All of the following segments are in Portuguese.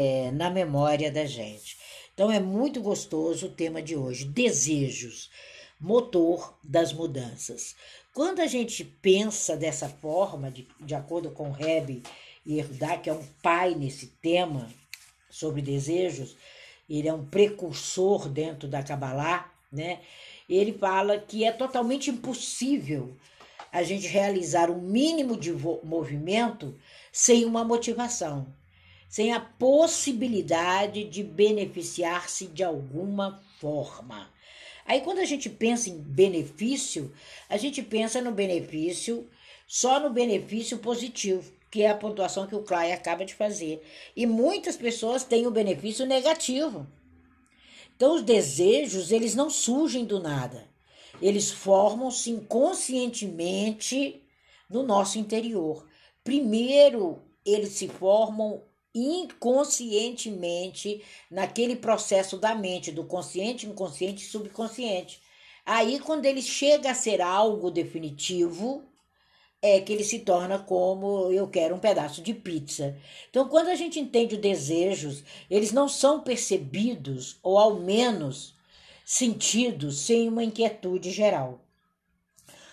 é, na memória da gente. Então é muito gostoso o tema de hoje: desejos, motor das mudanças. Quando a gente pensa dessa forma, de, de acordo com Reb Yerdá, que é um pai nesse tema sobre desejos, ele é um precursor dentro da Kabbalah, né? Ele fala que é totalmente impossível a gente realizar o um mínimo de movimento sem uma motivação, sem a possibilidade de beneficiar-se de alguma forma. Aí, quando a gente pensa em benefício, a gente pensa no benefício, só no benefício positivo, que é a pontuação que o Clay acaba de fazer. E muitas pessoas têm o benefício negativo. Então, os desejos, eles não surgem do nada. Eles formam-se inconscientemente no nosso interior. Primeiro, eles se formam inconscientemente naquele processo da mente, do consciente, inconsciente e subconsciente. Aí, quando ele chega a ser algo definitivo, é que ele se torna como eu quero um pedaço de pizza. Então, quando a gente entende os desejos, eles não são percebidos, ou ao menos sentidos, sem uma inquietude geral.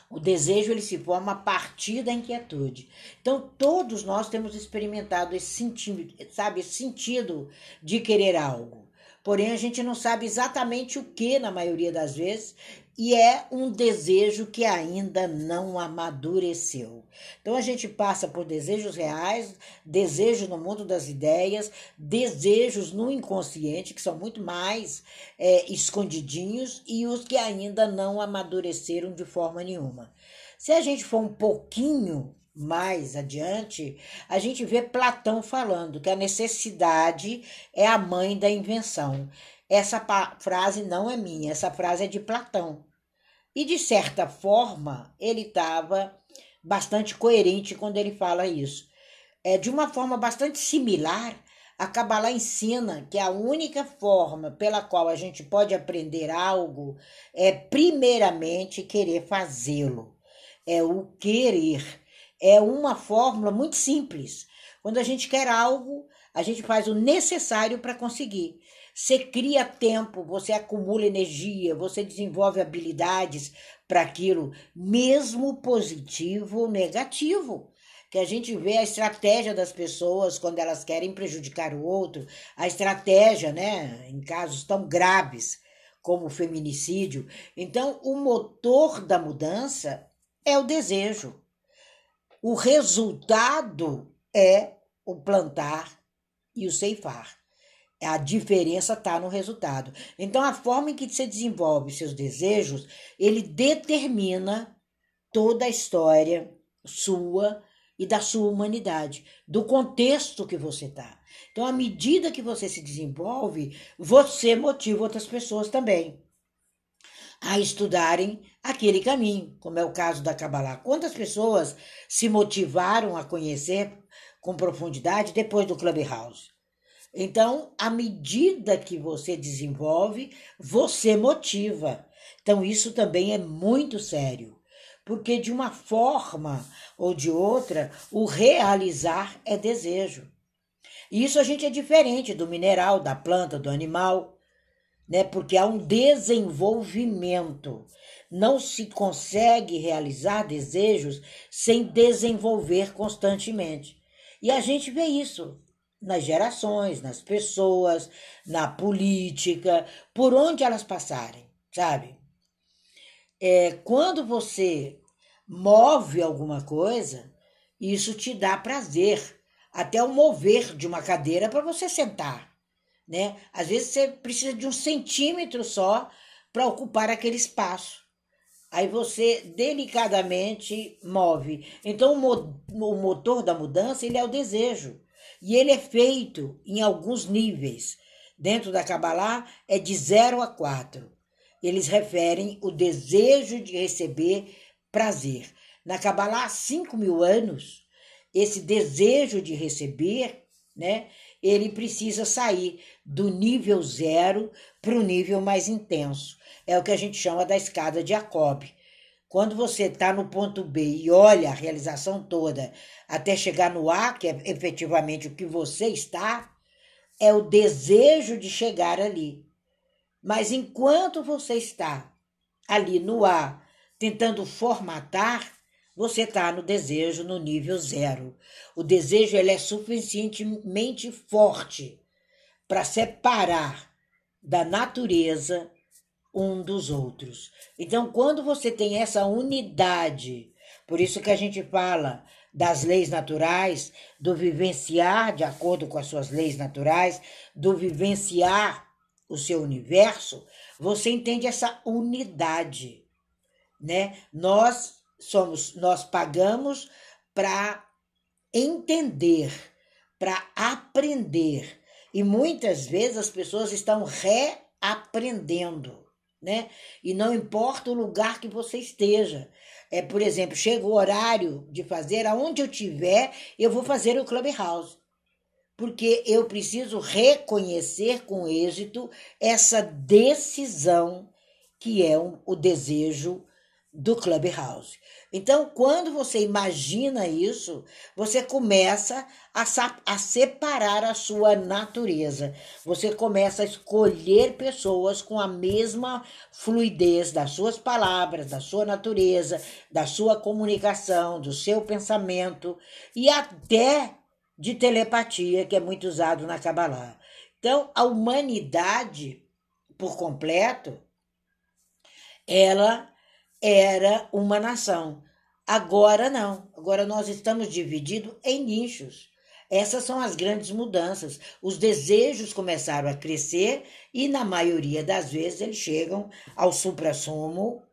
O desejo ele se forma a partir da inquietude. Então, todos nós temos experimentado esse sentido, sabe, esse sentido de querer algo. Porém, a gente não sabe exatamente o que na maioria das vezes, e é um desejo que ainda não amadureceu. Então a gente passa por desejos reais, desejos no mundo das ideias, desejos no inconsciente, que são muito mais é, escondidinhos, e os que ainda não amadureceram de forma nenhuma. Se a gente for um pouquinho mais adiante, a gente vê Platão falando que a necessidade é a mãe da invenção. Essa frase não é minha, essa frase é de Platão. E de certa forma, ele estava bastante coerente quando ele fala isso. É de uma forma bastante similar, a Kabbalah ensina que a única forma pela qual a gente pode aprender algo é primeiramente querer fazê-lo. É o querer. É uma fórmula muito simples. Quando a gente quer algo, a gente faz o necessário para conseguir. Você cria tempo, você acumula energia, você desenvolve habilidades para aquilo, mesmo positivo ou negativo. Que a gente vê a estratégia das pessoas quando elas querem prejudicar o outro, a estratégia, né, em casos tão graves como o feminicídio. Então, o motor da mudança é o desejo. O resultado é o plantar e o ceifar. A diferença está no resultado. Então, a forma em que você desenvolve seus desejos, ele determina toda a história sua e da sua humanidade, do contexto que você está. Então, à medida que você se desenvolve, você motiva outras pessoas também a estudarem aquele caminho, como é o caso da Kabbalah. Quantas pessoas se motivaram a conhecer com profundidade depois do Clubhouse? Então, à medida que você desenvolve, você motiva. Então, isso também é muito sério, porque de uma forma ou de outra, o realizar é desejo. Isso a gente é diferente do mineral, da planta, do animal, né? Porque há um desenvolvimento. Não se consegue realizar desejos sem desenvolver constantemente. E a gente vê isso nas gerações, nas pessoas, na política, por onde elas passarem, sabe? É, quando você move alguma coisa, isso te dá prazer, até o mover de uma cadeira para você sentar, né? Às vezes você precisa de um centímetro só para ocupar aquele espaço. Aí você delicadamente move. Então o motor da mudança ele é o desejo. E ele é feito em alguns níveis. Dentro da Kabbalah é de 0 a 4. Eles referem o desejo de receber prazer. Na Kabbalah, há 5 mil anos, esse desejo de receber, né, ele precisa sair do nível zero para o nível mais intenso. É o que a gente chama da escada de Jacob. Quando você está no ponto B e olha a realização toda até chegar no A, que é efetivamente o que você está, é o desejo de chegar ali. Mas enquanto você está ali no ar, tentando formatar, você está no desejo no nível zero. O desejo ele é suficientemente forte para separar da natureza um dos outros. Então, quando você tem essa unidade, por isso que a gente fala das leis naturais, do vivenciar de acordo com as suas leis naturais, do vivenciar o seu universo, você entende essa unidade, né? Nós somos, nós pagamos para entender, para aprender. E muitas vezes as pessoas estão reaprendendo né? E não importa o lugar que você esteja. É, por exemplo, chega o horário de fazer, aonde eu tiver, eu vou fazer o Clubhouse. Porque eu preciso reconhecer com êxito essa decisão que é um, o desejo do Clubhouse. Então, quando você imagina isso, você começa a, a, separar a sua natureza. Você começa a escolher pessoas com a mesma fluidez das suas palavras, da sua natureza, da sua comunicação, do seu pensamento e até de telepatia, que é muito usado na Kabbalah. Então, a humanidade, por completo, ela era uma nação. Agora não. Agora nós estamos divididos em nichos. Essas são as grandes mudanças. Os desejos começaram a crescer e, na maioria das vezes, eles chegam ao suprassumo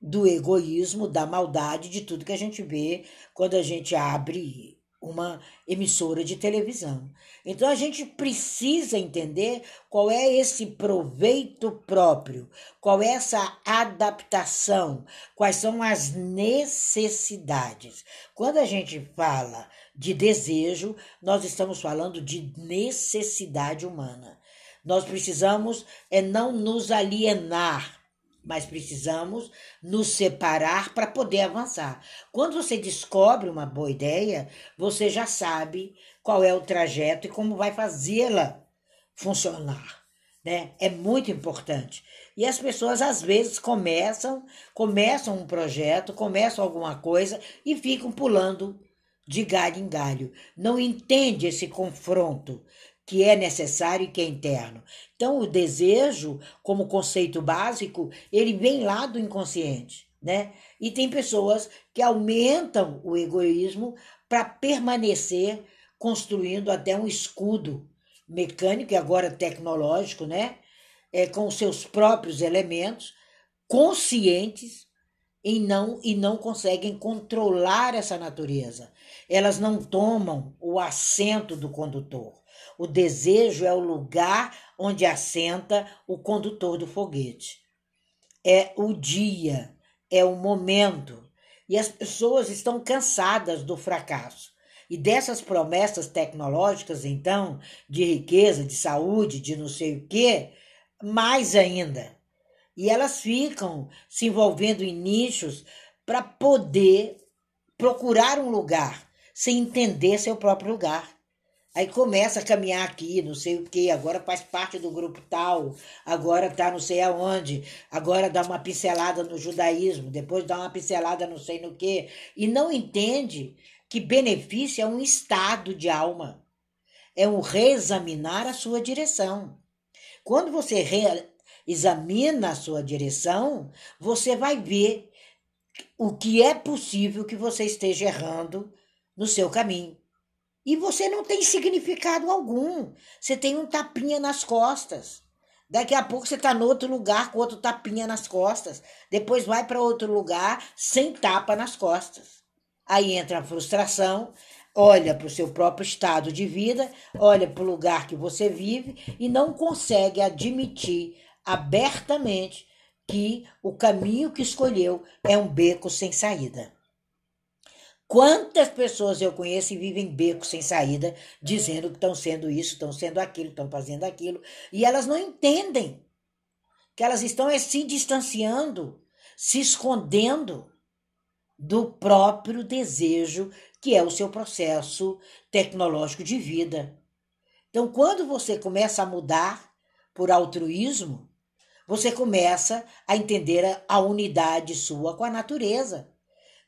do egoísmo, da maldade, de tudo que a gente vê quando a gente abre uma emissora de televisão. Então a gente precisa entender qual é esse proveito próprio, qual é essa adaptação, quais são as necessidades. Quando a gente fala de desejo, nós estamos falando de necessidade humana. Nós precisamos é não nos alienar mas precisamos nos separar para poder avançar. Quando você descobre uma boa ideia, você já sabe qual é o trajeto e como vai fazê-la funcionar. Né? É muito importante. E as pessoas às vezes começam, começam um projeto, começam alguma coisa e ficam pulando de galho em galho. Não entende esse confronto que é necessário e que é interno. Então, o desejo, como conceito básico, ele vem lá do inconsciente, né? E tem pessoas que aumentam o egoísmo para permanecer construindo até um escudo mecânico e agora tecnológico, né? É, com seus próprios elementos, conscientes e não, e não conseguem controlar essa natureza. Elas não tomam o assento do condutor. O desejo é o lugar onde assenta o condutor do foguete. É o dia, é o momento. E as pessoas estão cansadas do fracasso. E dessas promessas tecnológicas, então, de riqueza, de saúde, de não sei o quê, mais ainda. E elas ficam se envolvendo em nichos para poder procurar um lugar sem entender seu próprio lugar. Aí começa a caminhar aqui, não sei o que, agora faz parte do grupo tal, agora tá não sei aonde, agora dá uma pincelada no judaísmo, depois dá uma pincelada não sei no que, e não entende que benefício é um estado de alma, é um reexaminar a sua direção. Quando você examina a sua direção, você vai ver o que é possível que você esteja errando no seu caminho. E você não tem significado algum. Você tem um tapinha nas costas. Daqui a pouco você está no outro lugar com outro tapinha nas costas. Depois vai para outro lugar sem tapa nas costas. Aí entra a frustração, olha para o seu próprio estado de vida, olha para o lugar que você vive e não consegue admitir abertamente que o caminho que escolheu é um beco sem saída. Quantas pessoas eu conheço e vivem becos sem saída, dizendo que estão sendo isso, estão sendo aquilo, estão fazendo aquilo, e elas não entendem que elas estão é, se distanciando, se escondendo do próprio desejo que é o seu processo tecnológico de vida. Então, quando você começa a mudar por altruísmo, você começa a entender a unidade sua com a natureza.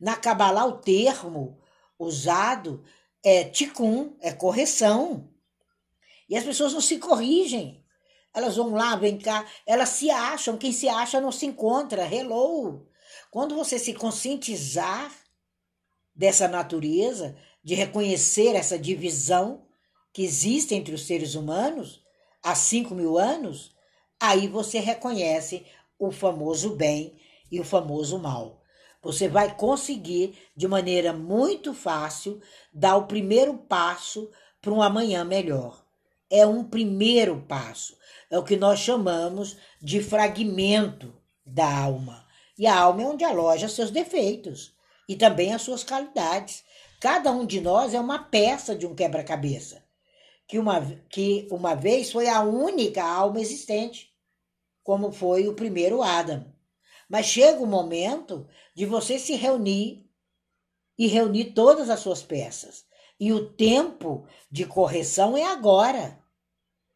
Na Kabbalah, o termo usado é tikkun, é correção. E as pessoas não se corrigem. Elas vão lá, vem cá, elas se acham, quem se acha não se encontra. Hello! Quando você se conscientizar dessa natureza, de reconhecer essa divisão que existe entre os seres humanos há cinco mil anos, aí você reconhece o famoso bem e o famoso mal. Você vai conseguir, de maneira muito fácil, dar o primeiro passo para um amanhã melhor. É um primeiro passo. É o que nós chamamos de fragmento da alma. E a alma é onde aloja seus defeitos e também as suas qualidades. Cada um de nós é uma peça de um quebra-cabeça que uma, que uma vez foi a única alma existente, como foi o primeiro Adam. Mas chega o momento de você se reunir e reunir todas as suas peças. E o tempo de correção é agora.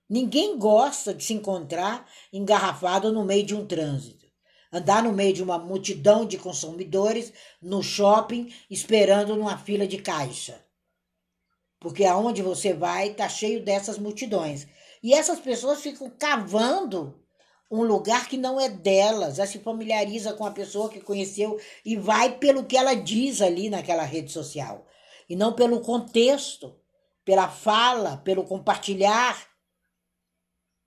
Ninguém gosta de se encontrar engarrafado no meio de um trânsito. Andar no meio de uma multidão de consumidores no shopping esperando numa fila de caixa porque aonde você vai está cheio dessas multidões. E essas pessoas ficam cavando um lugar que não é delas, já se familiariza com a pessoa que conheceu e vai pelo que ela diz ali naquela rede social, e não pelo contexto, pela fala, pelo compartilhar,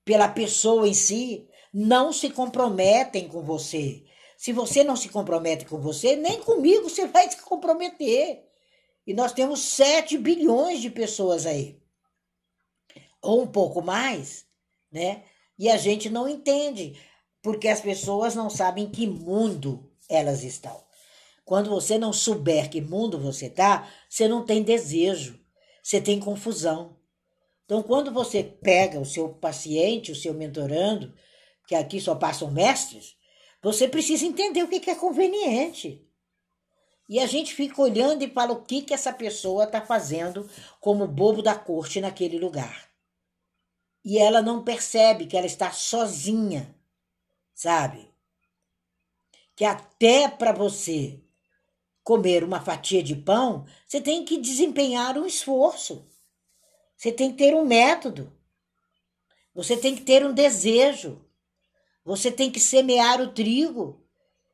pela pessoa em si. Não se comprometem com você. Se você não se compromete com você, nem comigo você vai se comprometer. E nós temos 7 bilhões de pessoas aí. Ou um pouco mais, né? E a gente não entende, porque as pessoas não sabem que mundo elas estão. Quando você não souber que mundo você está, você não tem desejo, você tem confusão. Então, quando você pega o seu paciente, o seu mentorando, que aqui só passam mestres, você precisa entender o que é conveniente. E a gente fica olhando e fala o que, que essa pessoa está fazendo como bobo da corte naquele lugar. E ela não percebe que ela está sozinha, sabe? Que até para você comer uma fatia de pão, você tem que desempenhar um esforço. Você tem que ter um método. Você tem que ter um desejo. Você tem que semear o trigo.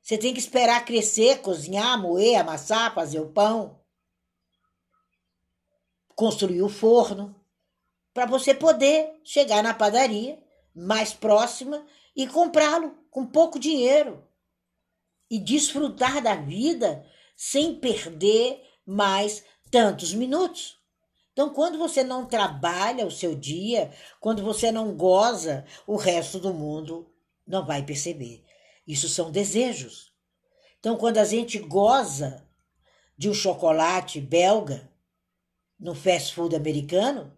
Você tem que esperar crescer, cozinhar, moer, amassar, fazer o pão, construir o forno, para você poder chegar na padaria mais próxima e comprá-lo com pouco dinheiro e desfrutar da vida sem perder mais tantos minutos. Então, quando você não trabalha o seu dia, quando você não goza, o resto do mundo não vai perceber. Isso são desejos. Então, quando a gente goza de um chocolate belga no fast food americano,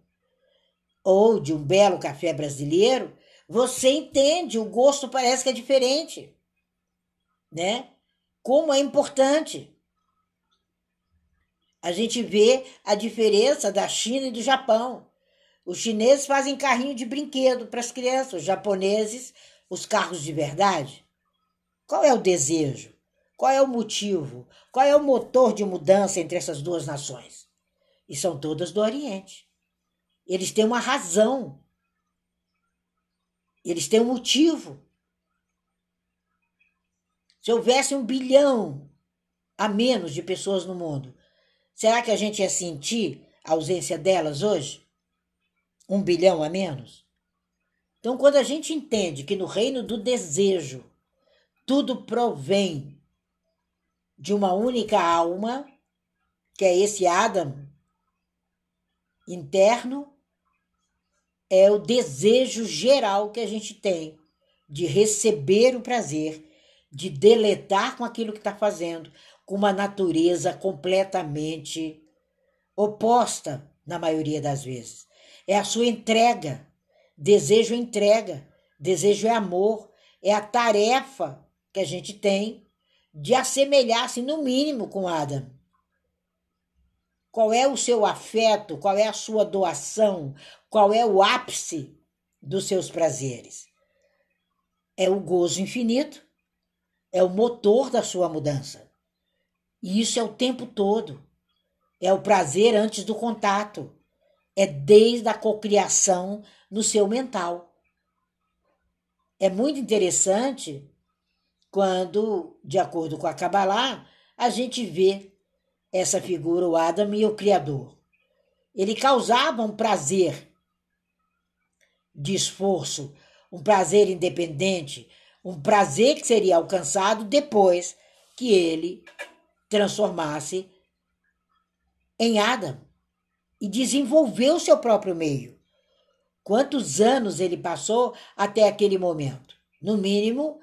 ou de um belo café brasileiro, você entende, o gosto parece que é diferente, né? Como é importante. A gente vê a diferença da China e do Japão. Os chineses fazem carrinho de brinquedo para as crianças, os japoneses, os carros de verdade. Qual é o desejo? Qual é o motivo? Qual é o motor de mudança entre essas duas nações? E são todas do Oriente. Eles têm uma razão. Eles têm um motivo. Se houvesse um bilhão a menos de pessoas no mundo, será que a gente ia sentir a ausência delas hoje? Um bilhão a menos? Então, quando a gente entende que no reino do desejo tudo provém de uma única alma, que é esse Adam interno, é o desejo geral que a gente tem de receber o prazer, de deletar com aquilo que está fazendo, com uma natureza completamente oposta, na maioria das vezes. É a sua entrega. Desejo é entrega, desejo é amor, é a tarefa que a gente tem de assemelhar-se, no mínimo, com Adam. Qual é o seu afeto? Qual é a sua doação? Qual é o ápice dos seus prazeres? É o gozo infinito, é o motor da sua mudança. E isso é o tempo todo. É o prazer antes do contato. É desde a cocriação no seu mental. É muito interessante quando, de acordo com a Kabbalah, a gente vê essa figura, o Adam e o Criador. Ele causava um prazer de esforço, um prazer independente, um prazer que seria alcançado depois que ele transformasse em Adam e desenvolveu seu próprio meio. Quantos anos ele passou até aquele momento? No mínimo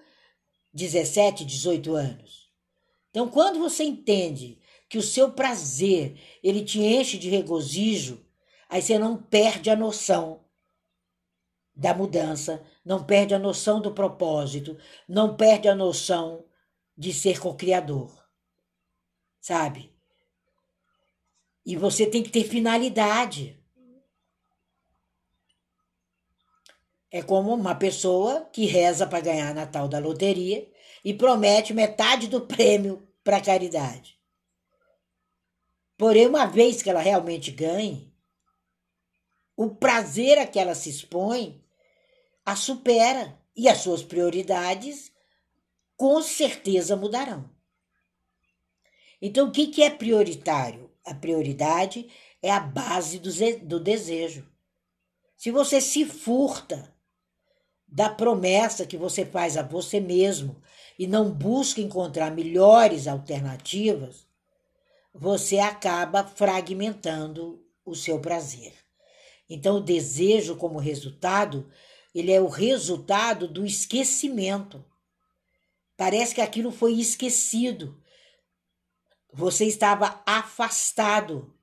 17, 18 anos. Então, quando você entende que o seu prazer ele te enche de regozijo, aí você não perde a noção da mudança, não perde a noção do propósito, não perde a noção de ser co-criador. Sabe? E você tem que ter finalidade. É como uma pessoa que reza para ganhar na tal da loteria e promete metade do prêmio para caridade. Porém, uma vez que ela realmente ganhe, o prazer a que ela se expõe a supera e as suas prioridades com certeza mudarão. Então, o que é prioritário? A prioridade é a base do, do desejo. Se você se furta da promessa que você faz a você mesmo e não busca encontrar melhores alternativas, você acaba fragmentando o seu prazer. Então, o desejo, como resultado, ele é o resultado do esquecimento. Parece que aquilo foi esquecido. Você estava afastado.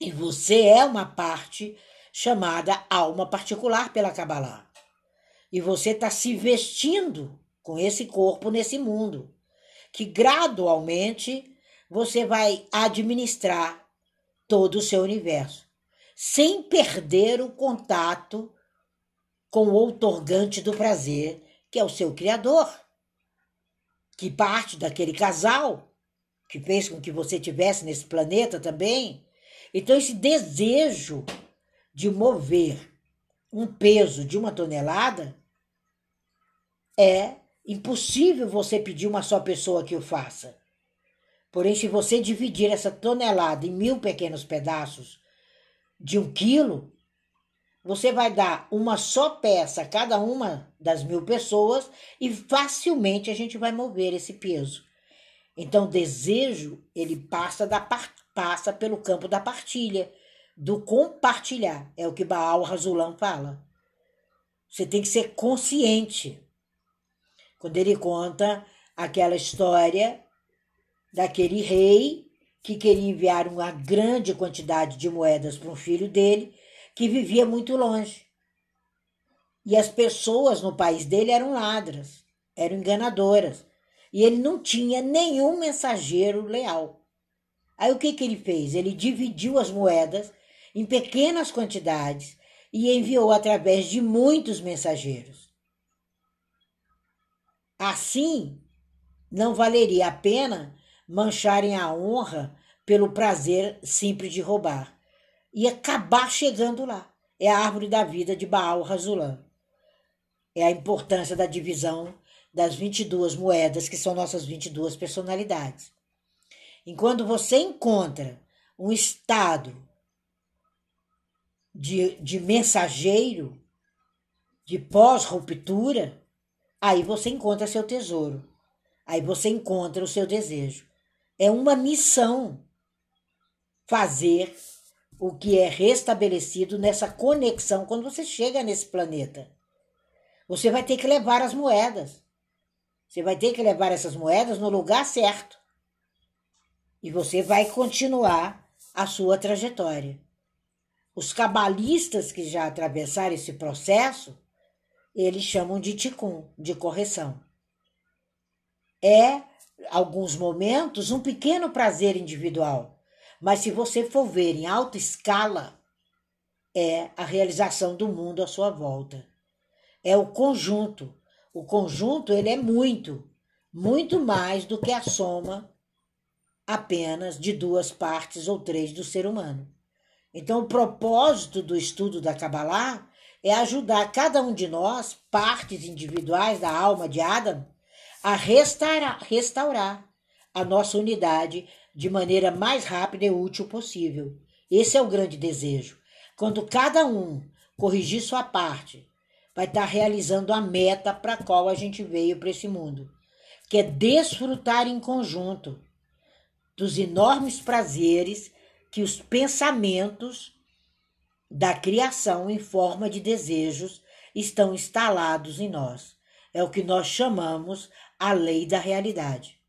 E você é uma parte chamada alma particular pela Kabbalah. E você está se vestindo com esse corpo nesse mundo, que gradualmente você vai administrar todo o seu universo, sem perder o contato com o outorgante do prazer, que é o seu Criador, que parte daquele casal que fez com que você tivesse nesse planeta também. Então, esse desejo de mover um peso de uma tonelada é impossível você pedir uma só pessoa que o faça. Porém, se você dividir essa tonelada em mil pequenos pedaços de um quilo, você vai dar uma só peça a cada uma das mil pessoas e facilmente a gente vai mover esse peso. Então, desejo, ele passa, da, passa pelo campo da partilha, do compartilhar. É o que Baal Razulam fala. Você tem que ser consciente. Quando ele conta aquela história daquele rei que queria enviar uma grande quantidade de moedas para um filho dele que vivia muito longe. E as pessoas no país dele eram ladras, eram enganadoras. E ele não tinha nenhum mensageiro leal. Aí o que, que ele fez? Ele dividiu as moedas em pequenas quantidades e enviou através de muitos mensageiros. Assim, não valeria a pena mancharem a honra pelo prazer simples de roubar. E acabar chegando lá. É a árvore da vida de Baal Razulam. É a importância da divisão das 22 moedas, que são nossas 22 personalidades. Enquanto você encontra um estado de, de mensageiro, de pós-ruptura, aí você encontra seu tesouro. Aí você encontra o seu desejo. É uma missão fazer o que é restabelecido nessa conexão quando você chega nesse planeta. Você vai ter que levar as moedas. Você vai ter que levar essas moedas no lugar certo. E você vai continuar a sua trajetória. Os cabalistas que já atravessaram esse processo, eles chamam de ticum, de correção. É alguns momentos, um pequeno prazer individual, Mas se você for ver em alta escala, é a realização do mundo à sua volta. É o conjunto. O conjunto ele é muito, muito mais do que a soma apenas de duas partes ou três do ser humano. Então, o propósito do estudo da Kabbalah é ajudar cada um de nós, partes individuais da alma de Adam, a restaurar, restaurar a nossa unidade de maneira mais rápida e útil possível. Esse é o grande desejo. Quando cada um corrigir sua parte, vai estar realizando a meta para a qual a gente veio para esse mundo, que é desfrutar em conjunto dos enormes prazeres que os pensamentos da criação em forma de desejos estão instalados em nós. É o que nós chamamos a lei da realidade.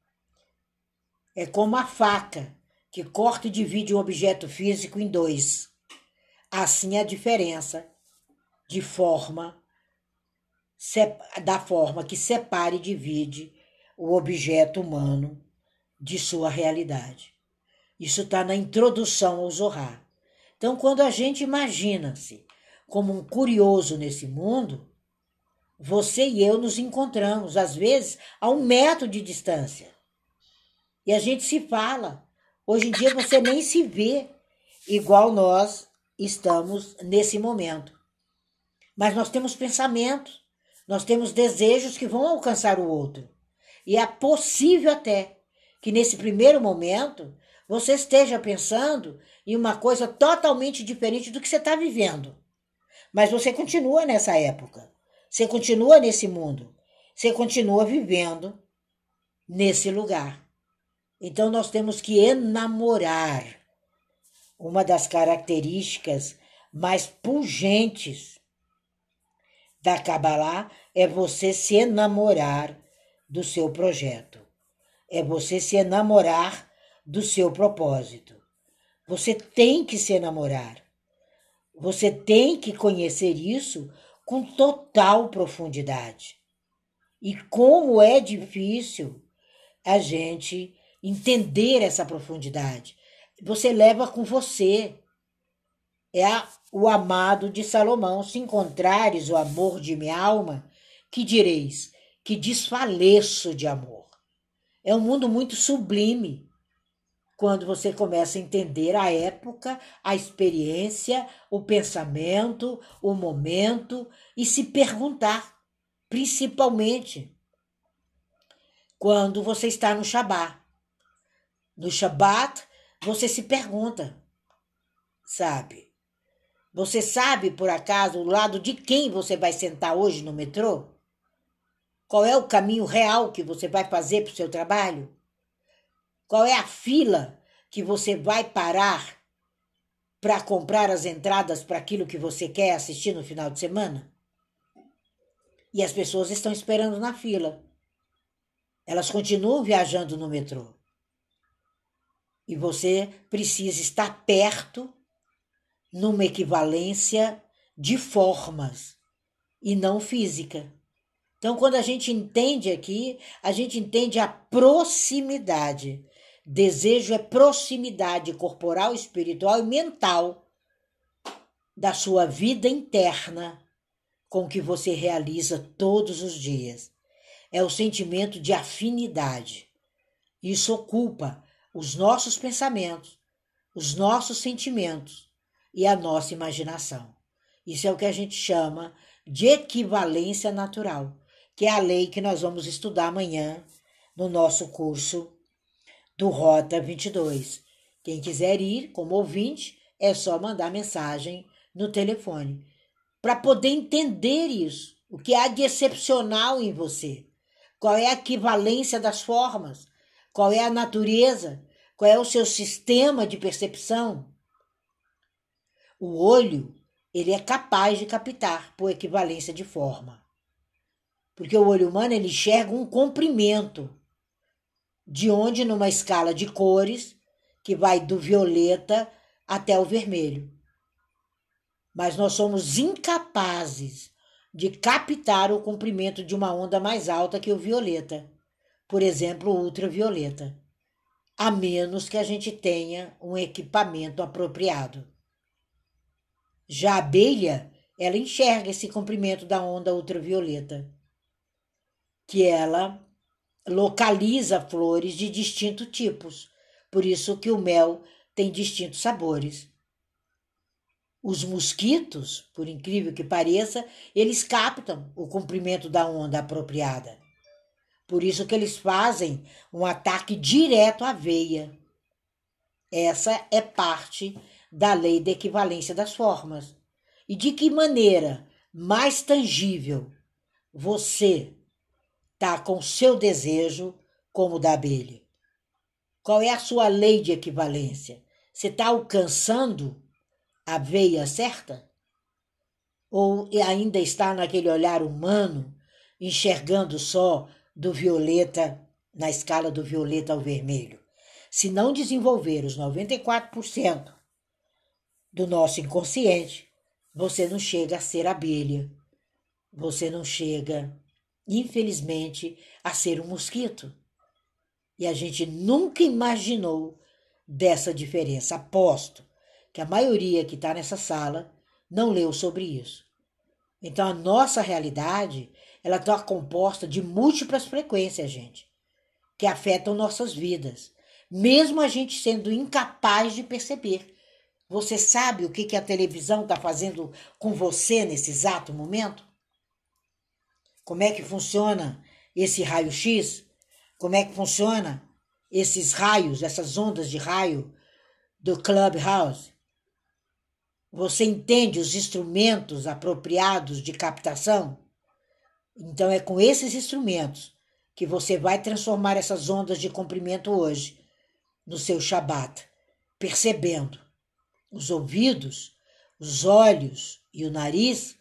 É como a faca que corta e divide um objeto físico em dois. Assim a diferença de forma da forma que separa e divide o objeto humano de sua realidade. Isso está na introdução ao Zohar. Então, quando a gente imagina-se como um curioso nesse mundo, você e eu nos encontramos, às vezes, a um metro de distância. E a gente se fala. Hoje em dia você nem se vê igual nós estamos nesse momento. Mas nós temos pensamentos, nós temos desejos que vão alcançar o outro. E é possível até que nesse primeiro momento você esteja pensando em uma coisa totalmente diferente do que você está vivendo. Mas você continua nessa época. Você continua nesse mundo. Você continua vivendo nesse lugar. Então nós temos que enamorar. Uma das características mais pungentes da Kabbalah é você se enamorar do seu projeto. É você se enamorar do seu propósito. Você tem que se enamorar. Você tem que conhecer isso com total profundidade. E como é difícil a gente entender essa profundidade. Você leva com você. É a, o amado de Salomão. Se encontrares o amor de minha alma, que direis? Que desfaleço de amor. É um mundo muito sublime quando você começa a entender a época, a experiência, o pensamento, o momento e se perguntar, principalmente quando você está no Shabat. No Shabat, você se pergunta, sabe? Você sabe, por acaso, o lado de quem você vai sentar hoje no metrô? Qual é o caminho real que você vai fazer para o seu trabalho? Qual é a fila que você vai parar para comprar as entradas para aquilo que você quer assistir no final de semana? E as pessoas estão esperando na fila. Elas continuam viajando no metrô. E você precisa estar perto numa equivalência de formas e não física. Então, quando a gente entende aqui, a gente entende a proximidade Desejo é proximidade corporal, espiritual e mental da sua vida interna com que você realiza todos os dias. É o sentimento de afinidade. Isso ocupa os nossos pensamentos, os nossos sentimentos e a nossa imaginação. Isso é o que a gente chama de equivalência natural, que é a lei que nós vamos estudar amanhã no nosso curso do Rota 22. Quem quiser ir como ouvinte, é só mandar mensagem no telefone para poder entender isso. O que há de excepcional em você? Qual é a equivalência das formas? Qual é a natureza? Qual é o seu sistema de percepção? O olho, ele é capaz de captar por equivalência de forma. Porque o olho humano ele enxerga um comprimento de onde numa escala de cores que vai do violeta até o vermelho. Mas nós somos incapazes de captar o comprimento de uma onda mais alta que o violeta, por exemplo, o ultravioleta, a menos que a gente tenha um equipamento apropriado. Já a abelha, ela enxerga esse comprimento da onda ultravioleta, que ela localiza flores de distintos tipos, por isso que o mel tem distintos sabores. Os mosquitos, por incrível que pareça, eles captam o comprimento da onda apropriada. Por isso que eles fazem um ataque direto à veia. Essa é parte da lei da equivalência das formas. E de que maneira mais tangível você está com seu desejo como o da abelha? Qual é a sua lei de equivalência? Você está alcançando a veia certa? Ou ainda está naquele olhar humano, enxergando só do violeta, na escala do violeta ao vermelho? Se não desenvolver os 94% do nosso inconsciente, você não chega a ser abelha. Você não chega, infelizmente, a ser um mosquito. E a gente nunca imaginou dessa diferença. Aposto que a maioria que está nessa sala não leu sobre isso. Então a nossa realidade ela está composta de múltiplas frequências, gente, que afetam nossas vidas, mesmo a gente sendo incapaz de perceber. Você sabe o que, que a televisão está fazendo com você nesse exato momento? Como é que funciona esse raio-x? Como é que funciona esses raios, essas ondas de raio do Clubhouse? Você entende os instrumentos apropriados de captação? Então é com esses instrumentos que você vai transformar essas ondas de comprimento hoje no seu Shabat, percebendo os ouvidos, os olhos e o nariz,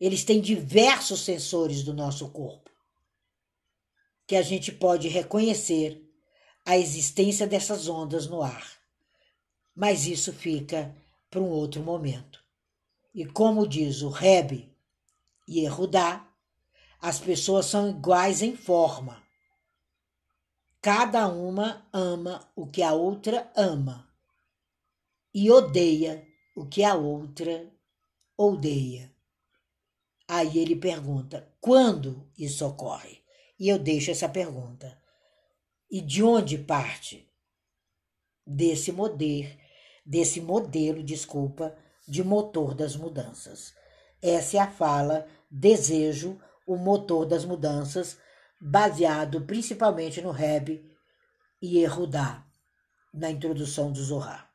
eles têm diversos sensores do nosso corpo que a gente pode reconhecer a existência dessas ondas no ar. Mas isso fica para um outro momento. E como diz o Rebbe Yehudá, as pessoas são iguais em forma. Cada uma ama o que a outra ama e odeia o que a outra odeia. Aí ele pergunta: quando isso ocorre? E eu deixo essa pergunta. E de onde parte? Desse modelo desse modelo, desculpa, de motor das mudanças. Essa é a fala Desejo, o motor das mudanças, baseado principalmente no Reb e Erudá, na introdução do Zohar.